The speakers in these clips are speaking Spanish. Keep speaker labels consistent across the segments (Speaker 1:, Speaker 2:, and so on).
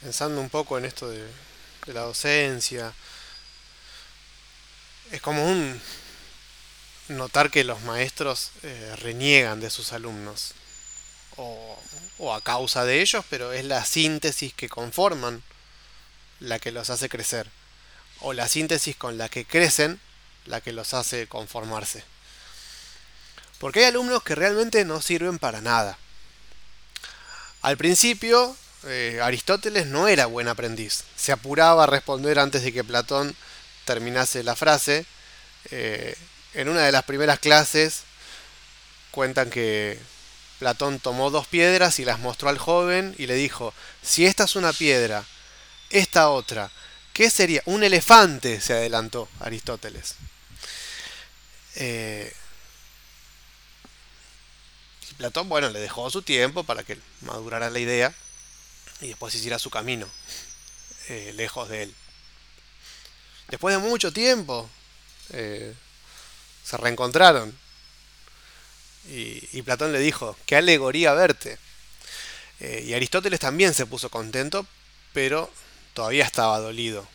Speaker 1: pensando un poco en esto de, la docencia, es común notar que los maestros eh, reniegan de sus alumnos, o, o a causa de ellos, pero es la síntesis que conforman la que los hace crecer, o la síntesis con la que crecen la que los hace conformarse. Porque hay alumnos que realmente no sirven para nada. Al principio, eh, Aristóteles no era buen aprendiz. Se apuraba a responder antes de que Platón terminase la frase. Eh, en una de las primeras clases cuentan que Platón tomó dos piedras y las mostró al joven y le dijo, si esta es una piedra, esta otra, ¿qué sería? Un elefante, se adelantó Aristóteles. Eh, Platón, bueno, le dejó su tiempo para que madurara la idea y después hiciera su camino, eh, lejos de él. Después de mucho tiempo, eh, se reencontraron. Y, Platón le dijo, qué alegoría verte. Eh, y Aristóteles también se puso contento, pero todavía estaba dolido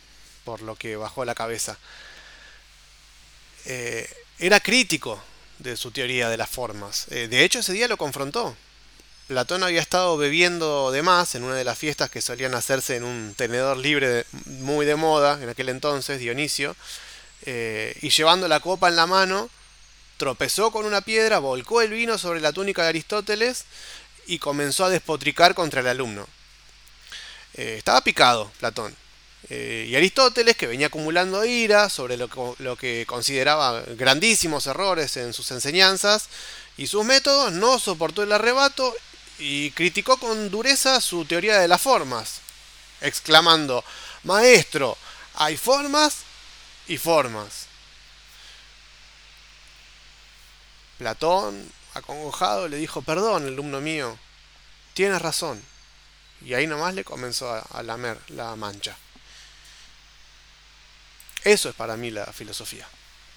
Speaker 1: por lo que bajó la cabeza. era crítico de su teoría de las formas. De hecho, ese día lo confrontó. Platón había estado bebiendo de más en una de las fiestas que solían hacerse en un tenedor libre muy de moda en aquel entonces, Dionisio, eh, y llevando la copa en la mano, tropezó con una piedra, volcó el vino sobre la túnica de Aristóteles y comenzó a despotricar contra el alumno. Eh, estaba picado Platón. Eh, y Aristóteles, que venía acumulando ira sobre lo, lo, que consideraba grandísimos errores en sus enseñanzas y sus métodos, no soportó el arrebato y criticó con dureza su teoría de las formas, exclamando, Maestro, hay formas y formas. Platón, acongojado, le dijo, perdón, alumno mío, tienes razón. Y ahí nomás le comenzó a lamer la mancha. Eso es para mí la filosofía.